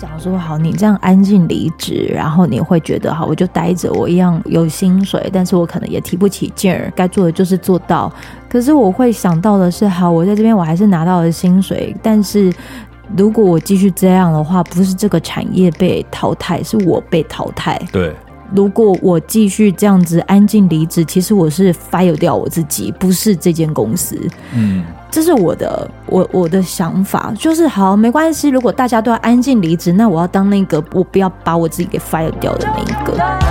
讲说好，你这样安静离职，然后你会觉得好，我就待着，我一样有薪水，但是我可能也提不起劲儿，该做的就是做到。可是我会想到的是，好，我在这边我还是拿到了薪水，但是如果我继续这样的话，不是这个产业被淘汰，是我被淘汰。对。如果我继续这样子安静离职，其实我是 fire 掉我自己，不是这间公司。嗯，这是我的我我的想法，就是好没关系。如果大家都要安静离职，那我要当那个我不要把我自己给 fire 掉的那一个。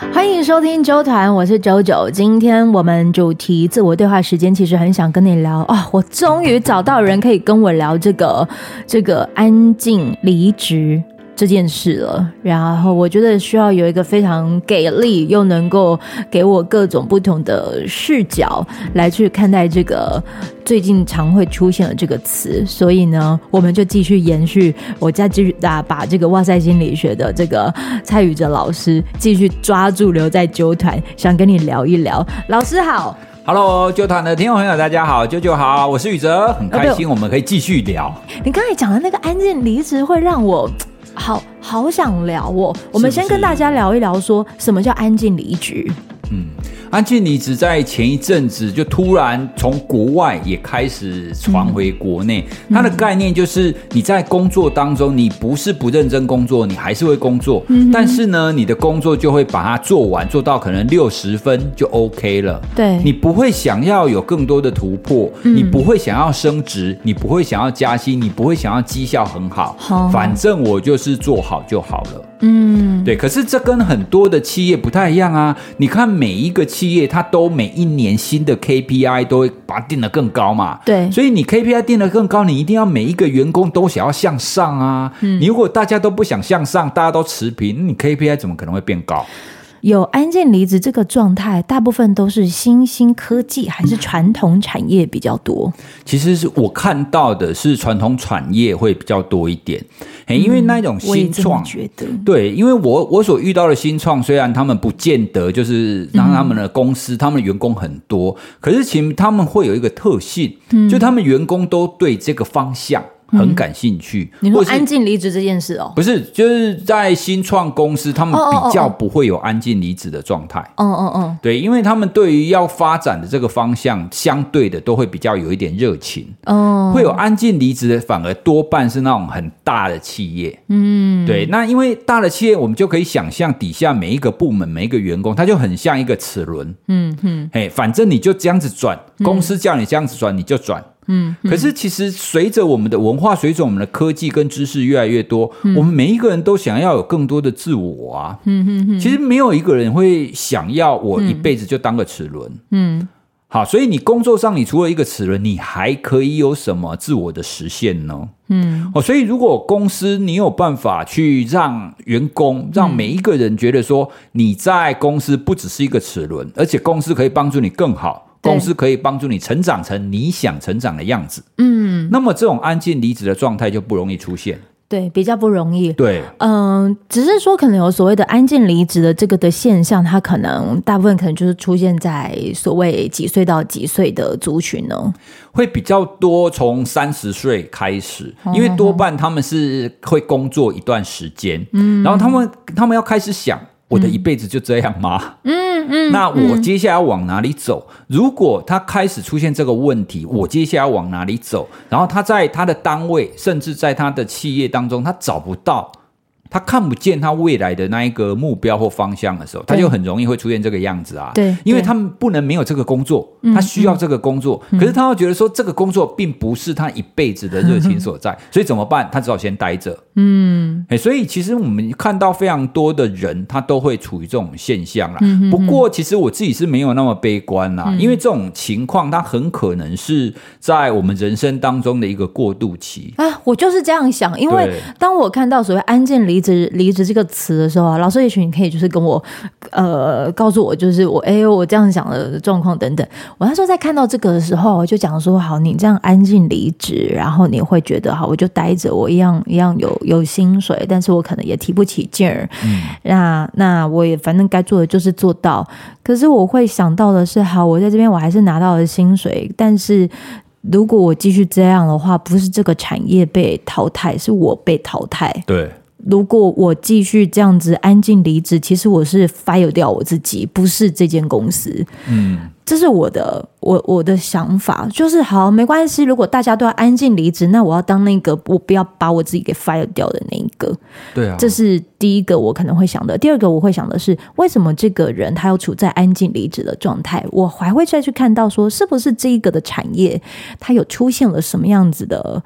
欢迎收听周团，我是九九。今天我们主题自我对话时间，其实很想跟你聊、哦，我终于找到人可以跟我聊这个这个安静离职。这件事了，然后我觉得需要有一个非常给力又能够给我各种不同的视角来去看待这个最近常会出现的这个词，所以呢，我们就继续延续，我再继续啊把这个哇塞心理学的这个蔡宇哲老师继续抓住留在纠团，想跟你聊一聊。老师好，Hello，九团的听众朋友大家好，舅舅好，我是宇哲，很开心我们可以继续聊。你刚才讲的那个安静离职会让我。好好想聊哦，我们先跟大家聊一聊，说什么叫安静离职？嗯。安静离职在前一阵子就突然从国外也开始传回国内，嗯、它的概念就是你在工作当中，你不是不认真工作，你还是会工作，嗯、但是呢，你的工作就会把它做完，做到可能六十分就 OK 了。对，你不会想要有更多的突破，嗯、你不会想要升职，你不会想要加薪，你不会想要绩效很好，好，反正我就是做好就好了。嗯，对。可是这跟很多的企业不太一样啊！你看每一个企业，它都每一年新的 KPI 都会把它定得更高嘛。对。所以你 KPI 定得更高，你一定要每一个员工都想要向上啊。嗯。你如果大家都不想向上，大家都持平，你 KPI 怎么可能会变高？有安静离职这个状态，大部分都是新兴科技还是传统产业比较多？其实是我看到的是传统产业会比较多一点，因为那种新创，觉得对，因为我我所遇到的新创，虽然他们不见得就是让他们的公司，他们的员工很多，可是其实他们会有一个特性，就他们员工都对这个方向。很感兴趣。嗯、你说安静离职这件事哦？不是，就是在新创公司，他们比较不会有安静离职的状态。哦哦哦，对，因为他们对于要发展的这个方向，相对的都会比较有一点热情。哦，会有安静离职的，反而多半是那种很大的企业。嗯，对，那因为大的企业，我们就可以想象底下每一个部门、每一个员工，他就很像一个齿轮。嗯嗯，哎，反正你就这样子转，公司叫你这样子转，你就转。嗯，可是其实随着我们的文化，随着我们的科技跟知识越来越多，嗯、我们每一个人都想要有更多的自我啊。嗯嗯嗯，其实没有一个人会想要我一辈子就当个齿轮。嗯，好，所以你工作上你除了一个齿轮，你还可以有什么自我的实现呢？嗯，哦，所以如果公司你有办法去让员工，让每一个人觉得说你在公司不只是一个齿轮，而且公司可以帮助你更好。公司可以帮助你成长成你想成长的样子，嗯，那么这种安静离职的状态就不容易出现，对，比较不容易，对，嗯，只是说可能有所谓的安静离职的这个的现象，它可能大部分可能就是出现在所谓几岁到几岁的族群呢，会比较多从三十岁开始，因为多半他们是会工作一段时间，嗯，然后他们他们要开始想。我的一辈子就这样吗？嗯嗯，嗯，那我接下来往哪里走？如果他开始出现这个问题，我接下来往哪里走？然后他在他的单位，甚至在他的企业当中，他找不到。他看不见他未来的那一个目标或方向的时候，他就很容易会出现这个样子啊。对，因为他们不能没有这个工作，他需要这个工作，可是他又觉得说这个工作并不是他一辈子的热情所在，所以怎么办？他只好先待着。嗯，哎，所以其实我们看到非常多的人，他都会处于这种现象啦。不过，其实我自己是没有那么悲观啦，因为这种情况，它很可能是在我们人生当中的一个过渡期啊。我就是这样想，因为当我看到所谓安静离离职离职这个词的时候啊，老师也许你可以就是跟我呃告诉我，就是我哎我这样想的状况等等。我那时候在看到这个的时候，我就讲说好，你这样安静离职，然后你会觉得好，我就待着，我一样一样有有薪水，但是我可能也提不起劲儿。嗯，那那我也反正该做的就是做到。可是我会想到的是，好，我在这边我还是拿到了薪水，但是。如果我继续这样的话，不是这个产业被淘汰，是我被淘汰。对，如果我继续这样子安静离职，其实我是 fire 掉我自己，不是这间公司。嗯。这是我的我我的想法，就是好没关系。如果大家都要安静离职，那我要当那个我不要把我自己给 fire 掉的那一个。对啊，这是第一个我可能会想的。第二个我会想的是，为什么这个人他要处在安静离职的状态？我还会再去看到说，是不是这一个的产业它有出现了什么样子的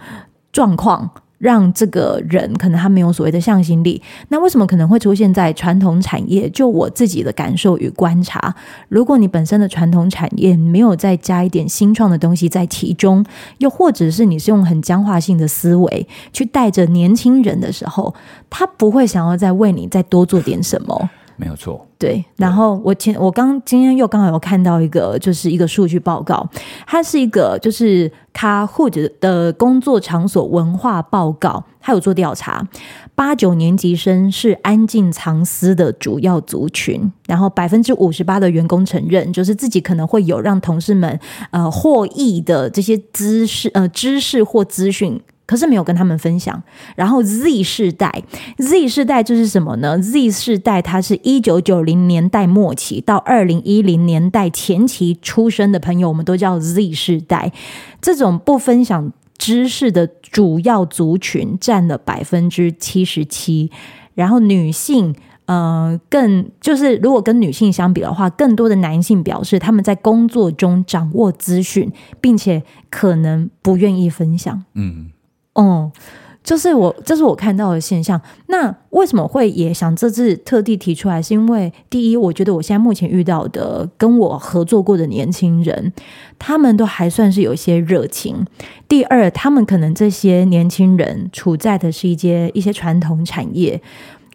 状况？让这个人可能他没有所谓的向心力，那为什么可能会出现在传统产业？就我自己的感受与观察，如果你本身的传统产业没有再加一点新创的东西在其中，又或者是你是用很僵化性的思维去带着年轻人的时候，他不会想要再为你再多做点什么。没有错，对。然后我前我刚今天又刚好有看到一个，就是一个数据报告，它是一个就是 Kahoot 的工作场所文化报告，它有做调查，八九年级生是安静藏私的主要族群，然后百分之五十八的员工承认，就是自己可能会有让同事们呃获益的这些知识呃知识或资讯。可是没有跟他们分享。然后 Z 世代，Z 世代就是什么呢？Z 世代它是一九九零年代末期到二零一零年代前期出生的朋友，我们都叫 Z 世代。这种不分享知识的主要族群占了百分之七十七。然后女性，呃，更就是如果跟女性相比的话，更多的男性表示他们在工作中掌握资讯，并且可能不愿意分享。嗯。哦、嗯，就是我，这是我看到的现象。那为什么会也想这次特地提出来？是因为第一，我觉得我现在目前遇到的跟我合作过的年轻人，他们都还算是有一些热情。第二，他们可能这些年轻人处在的是一些一些传统产业。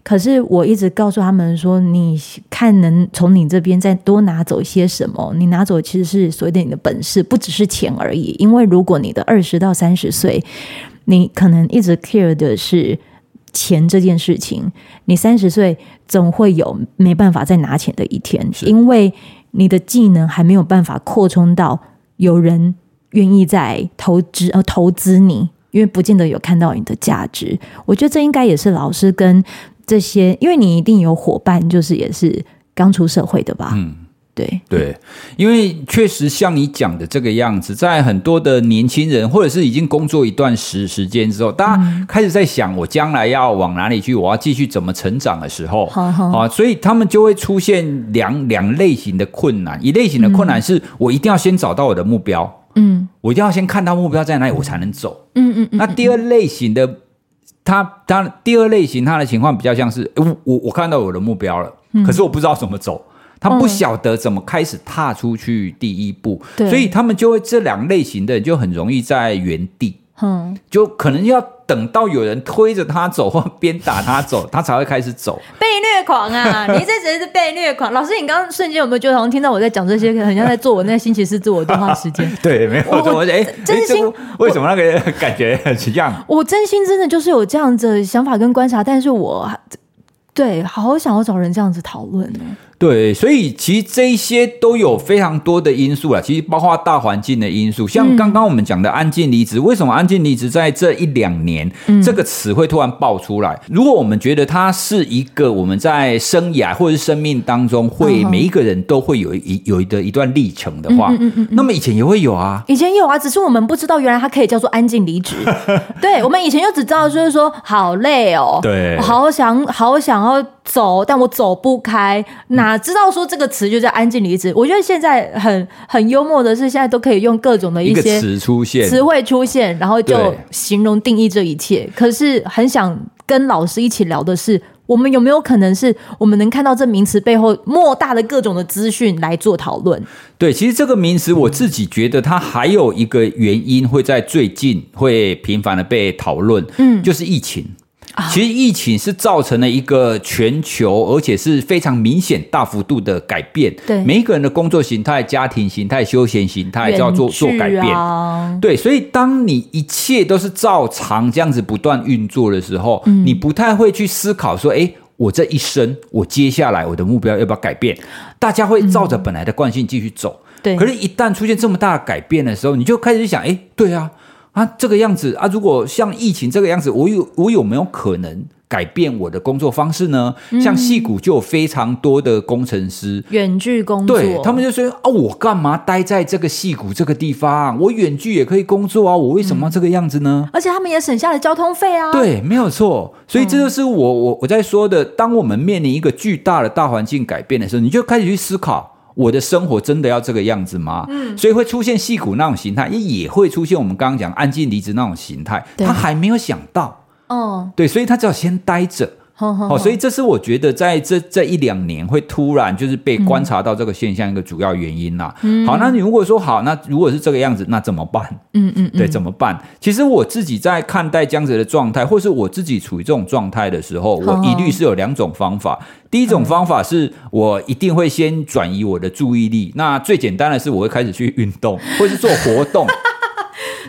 可是我一直告诉他们说，你看能从你这边再多拿走一些什么？你拿走其实是所谓的你的本事，不只是钱而已。因为如果你的二十到三十岁，你可能一直 care 的是钱这件事情，你三十岁总会有没办法再拿钱的一天，因为你的技能还没有办法扩充到有人愿意在投资呃投资你，因为不见得有看到你的价值。我觉得这应该也是老师跟。这些，因为你一定有伙伴，就是也是刚出社会的吧？嗯，对。对，因为确实像你讲的这个样子，在很多的年轻人或者是已经工作一段时时间之后，大家开始在想我将来要往哪里去，我要继续怎么成长的时候，啊，所以他们就会出现两两类型的困难。一类型的困难是我一定要先找到我的目标，嗯，我一定要先看到目标在哪里，我才能走，嗯嗯嗯。那第二类型的。他他第二类型，他的情况比较像是，我我我看到我的目标了，嗯，可是我不知道怎么走，他不晓得怎么开始踏出去第一步，嗯，所以他们就会这两类型的人就很容易在原地。嗯，就可能要等到有人推着他走，或鞭打他走，他才会开始走。被虐狂啊！你这只是被虐狂。老师，你刚刚瞬间有没有觉得好像听到我在讲这些，很像在做我那个星期四自我对话时间？对，没有错。我哎，真心为什么那个感觉很像？我真心真的就是有这样子的想法跟观察，但是我对好好想要找人这样子讨论呢。对，所以其实这一些都有非常多的因素啦，其实包括大环境的因素，像刚刚我们讲的“安静离职”，为什么“安静离职”在这一两年、嗯、这个词会突然爆出来？如果我们觉得它是一个我们在生涯或者是生命当中会每一个人都会有一有一的一段历程的话，那么以前也会有啊，以前有啊，只是我们不知道原来它可以叫做“安静离职”。对，我们以前就只知道就是说好累哦，对，好想好想要走，但我走不开，哪知道说这个词就叫安静离职？我觉得现在很很幽默的是，现在都可以用各种的一些词出现，词汇出现，然后就形容定义这一切。可是很想跟老师一起聊的是，我们有没有可能是我们能看到这名词背后莫大的各种的资讯来做讨论？对，其实这个名词我自己觉得它还有一个原因会在最近会频繁的被讨论，嗯，就是疫情。其实疫情是造成了一个全球，而且是非常明显、大幅度的改变。对，每一个人的工作形态、家庭形态、休闲形态都要做做改变。对，所以当你一切都是照常这样子不断运作的时候，嗯、你不太会去思考说，哎，我这一生，我接下来我的目标要不要改变？大家会照着本来的惯性继续走。对、嗯，可是，一旦出现这么大的改变的时候，你就开始想，哎，对啊。啊，这个样子啊，如果像疫情这个样子，我有我有没有可能改变我的工作方式呢？嗯、像戏谷就有非常多的工程师远距工作，对他们就说啊，我干嘛待在这个戏谷这个地方？我远距也可以工作啊，我为什么要这个样子呢？而且他们也省下了交通费啊。对，没有错。所以这就是我我我在说的，当我们面临一个巨大的大环境改变的时候，你就开始去思考。我的生活真的要这个样子吗？嗯，所以会出现戏骨那种形态，也也会出现我们刚刚讲安静离职那种形态。他还没有想到，哦，对，所以他只要先待着。好，所以这是我觉得在这这一两年会突然就是被观察到这个现象一个主要原因啦。嗯，好，那你如果说好，那如果是这个样子，那怎么办？嗯嗯，对，怎么办？其实我自己在看待这样子的状态，或是我自己处于这种状态的时候，我一律是有两种方法。第一种方法是我一定会先转移我的注意力。那最简单的是，我会开始去运动，或是做活动。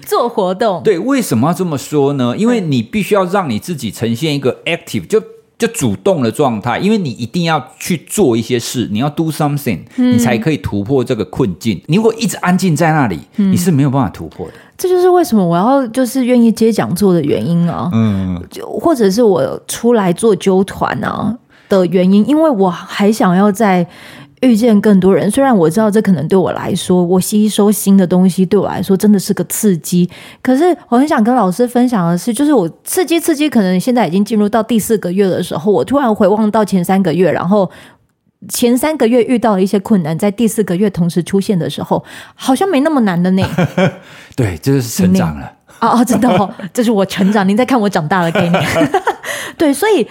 做活动，对，为什么要这么说呢？因为你必须要让你自己呈现一个 active 就。就主动的状态，因为你一定要去做一些事，你要 do something，嗯，你才可以突破这个困境。你如果一直安静在那里，嗯，你是没有办法突破的。这就是为什么我要就是愿意接讲座的原因啊，嗯，就或者是我出来做纠团啊的原因，因为我还想要在。遇见更多人，虽然我知道这可能对我来说，我吸收新的东西对我来说真的是个刺激。可是我很想跟老师分享的是，就是我刺激刺激，可能现在已经进入到第四个月的时候，我突然回望到前三个月，然后前三个月遇到了一些困难，在第四个月同时出现的时候，好像没那么难的呢。对，这就是成长了。哦哦，真的哦，这是我成长。您在看我长大了给你。对，所以。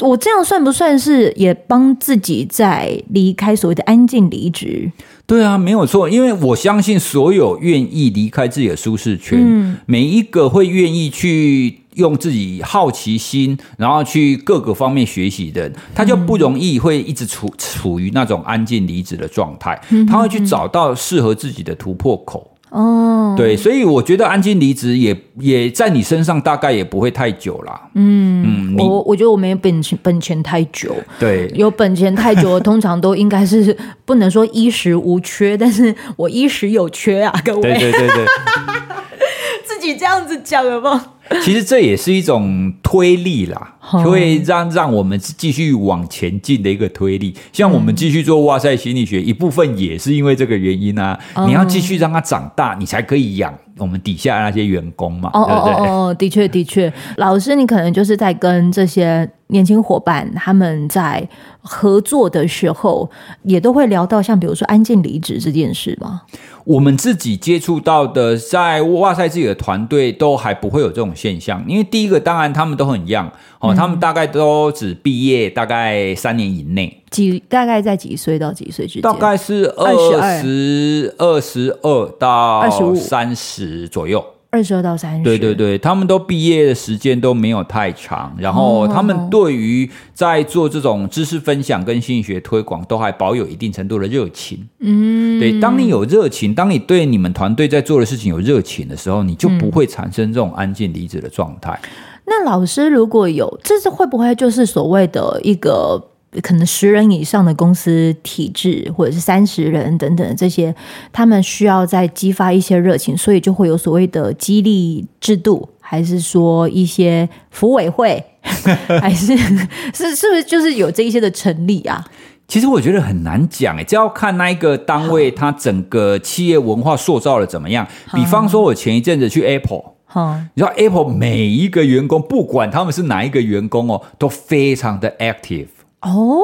我这样算不算是也帮自己在离开所谓的安静离职？对啊，没有错，因为我相信所有愿意离开自己的舒适圈，嗯，每一个会愿意去用自己好奇心，然后去各个方面学习的人，他就不容易会一直处处于那种安静离职的状态，他会去找到适合自己的突破口。哦，对，所以我觉得安静离职也也在你身上大概也不会太久啦。嗯，嗯，我我觉得我没有本钱本钱太久，对，有本钱太久，通常都应该是不能说衣食无缺，但是我衣食有缺啊，各位。对对对对，自己这样子讲了吗？其实这也是一种推力啦，会让让我们继续往前进的一个推力。像我们继续做哇塞心理学，一部分也是因为这个原因啊。你要继续让它长大，你才可以养我们底下那些员工嘛，对不对？哦，的确的确，老师，你可能就是在跟这些年轻伙伴他们在合作的时候，也都会聊到像比如说安静离职这件事吗？我们自己接触到的，在哇塞自己的团队都还不会有这种现象，因为第一个当然他们都很 young 哦，他们大概都只毕业大概三年以内，几大概在几岁到几岁之间？大概是二十二十二到二十五三十左右。二十二到三十，对对对，他们都毕业的时间都没有太长，然后他们对于在做这种知识分享跟心理学推广，都还保有一定程度的热情。嗯，对，当你有热情，当你对你们团队在做的事情有热情的时候，你就不会产生这种安静离职的状态。嗯。那老师如果有，这是会不会就是所谓的一个？可能十人以上的公司体制，或者是三十人等等这些，他们需要再激发一些热情，所以就会有所谓的激励制度，还是说一些福委会，还是是是不是就是有这一些的成立啊？其实我觉得很难讲诶，这要看那一个单位它整个企业文化塑造的怎么样。比方说，我前一阵子去 Apple，你知道 Apple 每一个员工，不管他们是哪一个员工哦，都非常的 active。哦，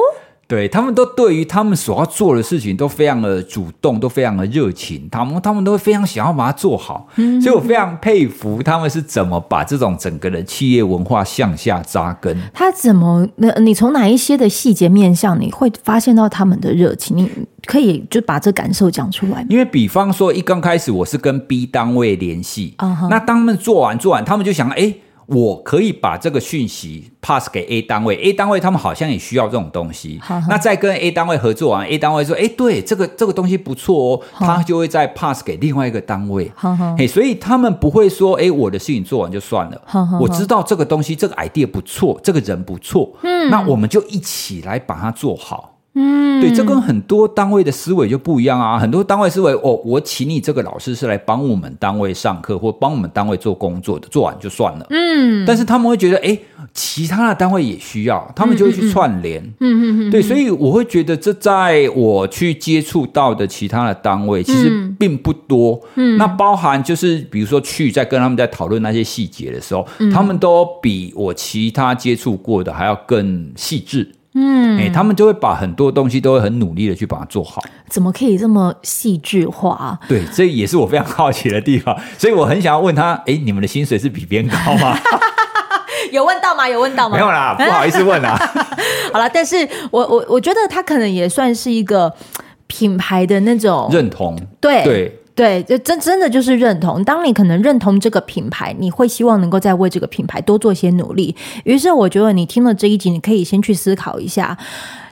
对，他们都对于他们所要做的事情都非常的主动，都非常的热情，他们他们都会非常想要把它做好，嗯，所以我非常佩服他们是怎么把这种整个的企业文化向下扎根。他怎么？那你从哪一些的细节面向你会发现到他们的热情？你可以就把这感受讲出来。因为比方说，一刚开始我是跟 B 单位联系，uh -huh. 那当他们做完做完，他们就想，哎。我可以把这个讯息 pass 给 A 单位，A 单位他们好像也需要这种东西。好好，那再跟 A 单位合作完，A 单位说：“哎，对，这个这个东西不错哦。”他就会再 pass 给另外一个单位。嘿，所以他们不会说：“哎，我的事情做完就算了。好好好”我知道这个东西，这个 idea 不错，这个人不错。嗯，那我们就一起来把它做好。嗯，对，这跟很多单位的思维就不一样啊。很多单位思维，哦，我请你这个老师是来帮我们单位上课或帮我们单位做工作的，做完就算了。嗯，但是他们会觉得，哎，其他的单位也需要，他们就会去串联。嗯嗯嗯，对，所以我会觉得，这在我去接触到的其他的单位，其实并不多。嗯，那包含就是，比如说去在跟他们在讨论那些细节的时候，他们都比我其他接触过的还要更细致。嗯，哎、欸，他们就会把很多东西都会很努力的去把它做好。怎么可以这么戏剧化？对，这也是我非常好奇的地方。所以我很想要问他，哎、欸，你们的薪水是比别人高吗？有问到吗？有问到吗？没有啦，不好意思问啦。好了，但是我我我觉得他可能也算是一个品牌的那种认同。对对。对，就真真的就是认同。当你可能认同这个品牌，你会希望能够再为这个品牌多做些努力。于是，我觉得你听了这一集，你可以先去思考一下，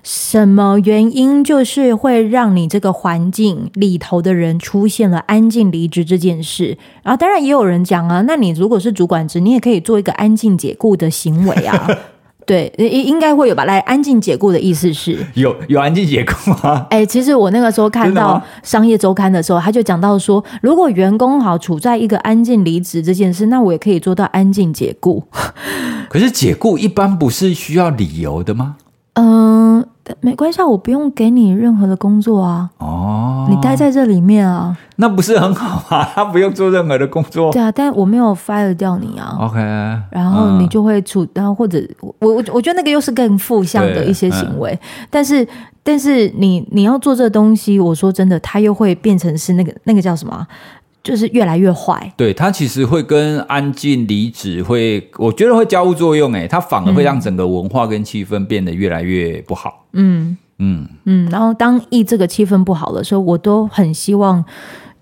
什么原因就是会让你这个环境里头的人出现了安静离职这件事。然后，当然也有人讲啊，那你如果是主管职，你也可以做一个安静解雇的行为啊。对，应应该会有吧？来，安静解雇的意思是有有安静解雇吗？哎，其实我那个时候看到商业周刊的时候，他就讲到说，如果员工好处在一个安静离职这件事，那我也可以做到安静解雇。可是解雇一般不是需要理由的吗？嗯。没关系，我不用给你任何的工作啊。哦，你待在这里面啊，那不是很好吗？他不用做任何的工作。对啊，但我没有 fire 掉你啊。OK，然后你就会处，然后或者我我我觉得那个又是更负向的一些行为。但是但是你你要做这东西，我说真的，他又会变成是那个那个叫什么？就是越来越坏，对，它其实会跟安静离职会，我觉得会交互作用，诶，它反而会让整个文化跟气氛变得越来越不好。嗯嗯嗯，然后当一这个气氛不好的时候，我都很希望，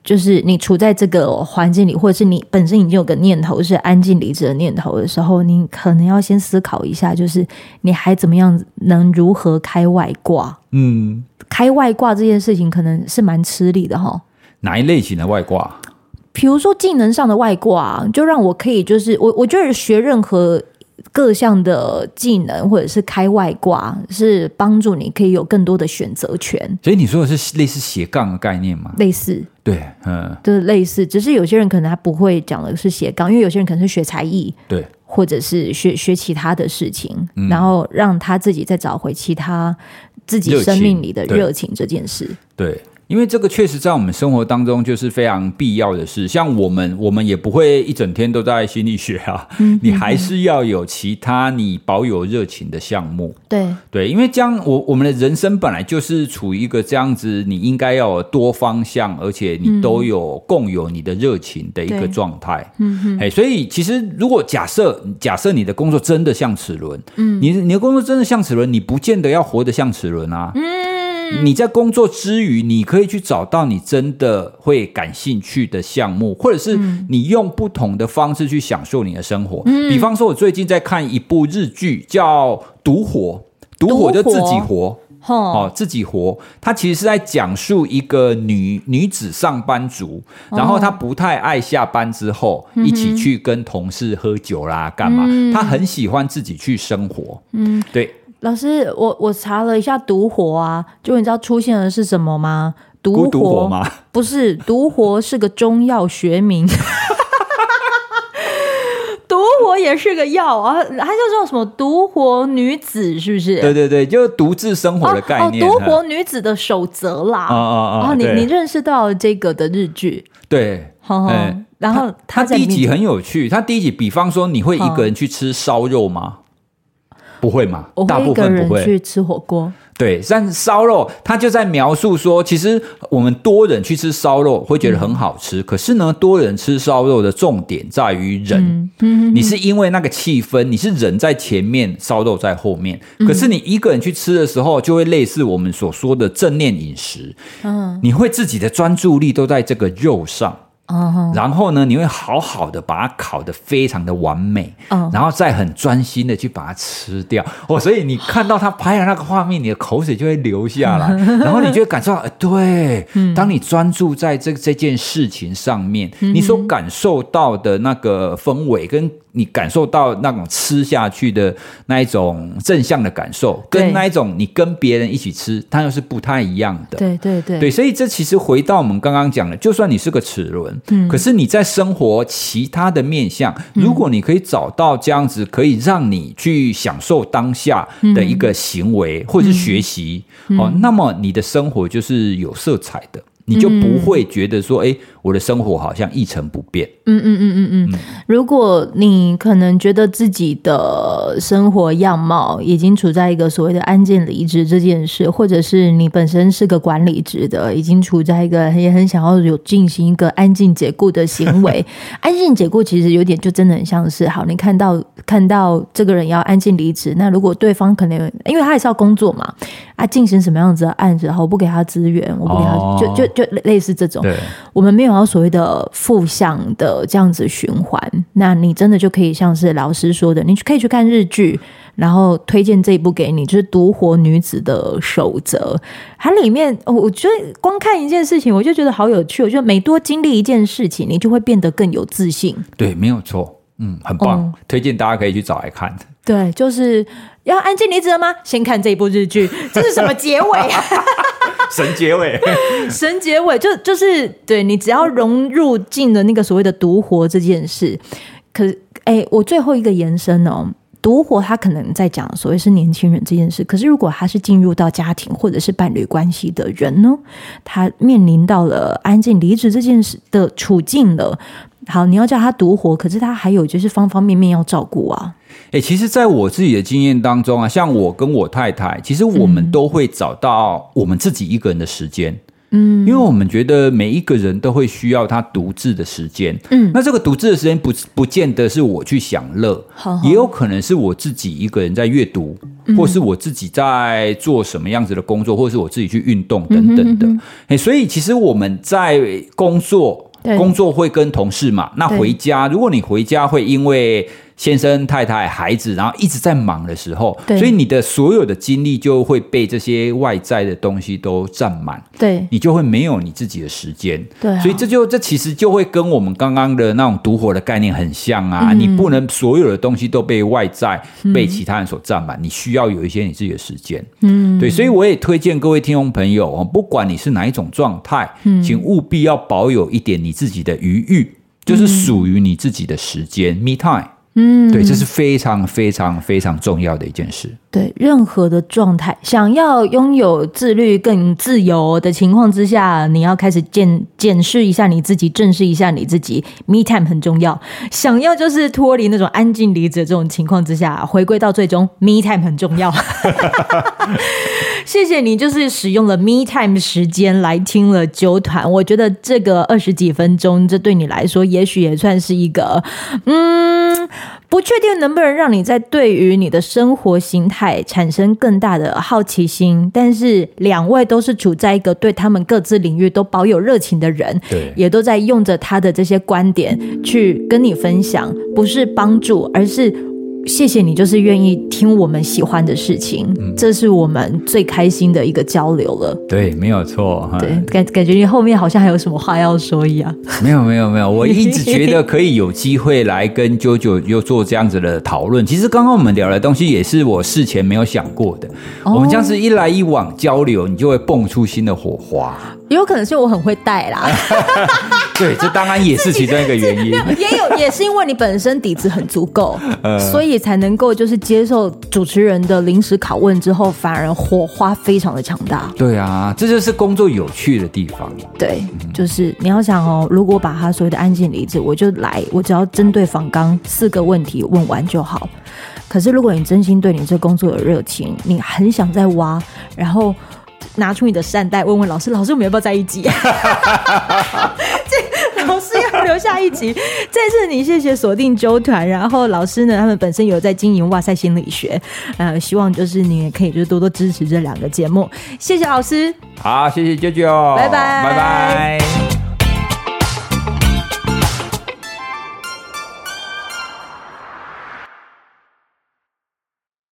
就是你处在这个环境里，或者是你本身已经有个念头是安静离职的念头的时候，你可能要先思考一下，就是你还怎么样能如何开外挂？嗯，开外挂这件事情可能是蛮吃力的哈。哪一类型的外挂？比如说技能上的外挂，就让我可以就是我我觉得学任何各项的技能或者是开外挂，是帮助你可以有更多的选择权。所以你说的是类似斜杠的概念吗？类似，对，嗯，就是类似，只是有些人可能他不会讲的是斜杠，因为有些人可能是学才艺，对，或者是学学其他的事情，嗯，然后让他自己再找回其他自己生命里的热情这件事，对。对因为这个确实在我们生活当中就是非常必要的事，像我们，我们也不会一整天都在心理学啊，嗯、你还是要有其他你保有热情的项目。对对，因为这样，我我们的人生本来就是处于一个这样子，你应该要有多方向，而且你都有共有你的热情的一个状态。嗯哼，哎，所以其实如果假设假设你的工作真的像齿轮，嗯，你你的工作真的像齿轮，你不见得要活得像齿轮啊。嗯。你在工作之余，你可以去找到你真的会感兴趣的项目，或者是你用不同的方式去享受你的生活。嗯，比方说，我最近在看一部日剧，叫《独活》，独活就自己活，哦，自己活。它其实是在讲述一个女女子上班族，然后她不太爱下班之后一起去跟同事喝酒啦，干嘛？她很喜欢自己去生活。嗯，对。老师，我我查了一下独活啊，就你知道出现的是什么吗？独活吗？不是，独活是个中药学名，独活也是个药啊，它叫做什么独活女子，是不是？对对对，就是独自生活的概念。哦，独活女子的守则啦。哦哦哦，你你认识到这个的日剧？对，然后他第一集很有趣，他第一集，比方说，你会一个人去吃烧肉吗？不会嘛？大部分不会去吃火锅。对，但烧肉他就在描述说，其实我们多人去吃烧肉会觉得很好吃，嗯、可是呢，多人吃烧肉的重点在于人。嗯嗯、你是因为那个气氛，你是人在前面，烧肉在后面。可是你一个人去吃的时候，就会类似我们所说的正念饮食。嗯，你会自己的专注力都在这个肉上。哦，然后呢，你会好好的把它烤得非常的完美，哦，然后再很专心的去把它吃掉。哦，所以你看到他拍的那个画面，你的口水就会流下来，然后你就会感受到，呃，对，当你专注在这这件事情上面，你所感受到的那个氛围跟。你感受到那种吃下去的那一种正向的感受，跟那一种你跟别人一起吃，它又是不太一样的。对对对，对，所以这其实回到我们刚刚讲的，就算你是个齿轮，嗯，可是你在生活其他的面相，如果你可以找到这样子可以让你去享受当下的一个行为或者是学习，哦，那么你的生活就是有色彩的。你就不会觉得说，哎、欸，我的生活好像一成不变。嗯嗯嗯嗯嗯。如果你可能觉得自己的生活样貌已经处在一个所谓的安静离职这件事，或者是你本身是个管理职的，已经处在一个也很想要有进行一个安静解雇的行为。安静解雇其实有点就真的很像是，好，你看到看到这个人要安静离职，那如果对方可能因为他也是要工作嘛，啊，进行什么样子的案子，好，我不给他资源，我不给他，哦、就就就。就类似这种，我们没有要所谓的负向的这样子循环。那你真的就可以像是老师说的，你可以去看日剧，然后推荐这一部给你，就是《独活女子的守则》。它里面，我觉得光看一件事情，我就觉得好有趣。我觉得每多经历一件事情，你就会变得更有自信。对，没有错，嗯，很棒，嗯、推荐大家可以去找来看。对，就是要安静离职了吗？先看这一部日剧，这是什么结尾？神结尾，神结尾就就是对你只要融入进了那个所谓的独活这件事，可哎、欸，我最后一个延伸哦，独活他可能在讲所谓是年轻人这件事，可是如果他是进入到家庭或者是伴侣关系的人呢，他面临到了安静离职这件事的处境了。好，你要叫他独活，可是他还有就是方方面面要照顾啊。哎、欸，其实，在我自己的经验当中啊，像我跟我太太，其实我们都会找到我们自己一个人的时间。嗯，因为我们觉得每一个人都会需要他独自的时间。嗯，那这个独自的时间不不见得是我去享乐，好好也有可能是我自己一个人在阅读，嗯、或是我自己在做什么样子的工作，或是我自己去运动等等的。哎、嗯欸，所以其实我们在工作。工作会跟同事嘛，那回家，如果你回家会因为先生、太太、孩子，然后一直在忙的时候，对，所以你的所有的精力就会被这些外在的东西都占满，对，你就会没有你自己的时间，对、啊，所以这就这其实就会跟我们刚刚的那种独活的概念很像啊，嗯、你不能所有的东西都被外在、嗯、被其他人所占满，你需要有一些你自己的时间，嗯，对，所以我也推荐各位听众朋友哦，不管你是哪一种状态，嗯，请务必要保有一点你自己的余裕，就是属于你自己的时间、嗯、，me time。嗯，对，这是非常非常非常重要的一件事。对，任何的状态，想要拥有自律、更自由的情况之下，你要开始检检视一下你自己，正视一下你自己。Me time 很重要。想要就是脱离那种安静离职的这种情况之下，回归到最终，Me time 很重要。谢谢你，就是使用了 Me time 时间来听了九团。我觉得这个二十几分钟，这对你来说，也许也算是一个，嗯。不确定能不能让你在对于你的生活形态产生更大的好奇心，但是两位都是处在一个对他们各自领域都保有热情的人，对，也都在用着他的这些观点去跟你分享，不是帮助，而是。谢谢你，就是愿意听我们喜欢的事情，嗯，这是我们最开心的一个交流了。对，没有错。对，感感觉你后面好像还有什么话要说一样。没有，没有，没有。我一直觉得可以有机会来跟 JoJo 又做这样子的讨论。其实刚刚我们聊的东西也是我事前没有想过的。哦，我们这样子一来一往交流，你就会蹦出新的火花。也有可能是我很会带啦，对，这当然也是其中一个原因。也有，也是因为你本身底子很足够，呃，所以才能够就是接受主持人的临时拷问之后，反而火花非常的强大。对啊，这就是工作有趣的地方。对，就是你要想哦，如果把他所谓的安静离职，我就来，我只要针对访刚四个问题问完就好。可是如果你真心对你这工作有热情，你很想再挖，然后。拿出你的善待，问问老师，老师我们要不要在一起？这老师要留下一集。再次你谢谢锁定纠团，然后老师呢，他们本身有在经营哇塞心理学，呃，希望就是你也可以就是多多支持这两个节目。谢谢老师，好，谢谢舅舅，拜拜，拜拜。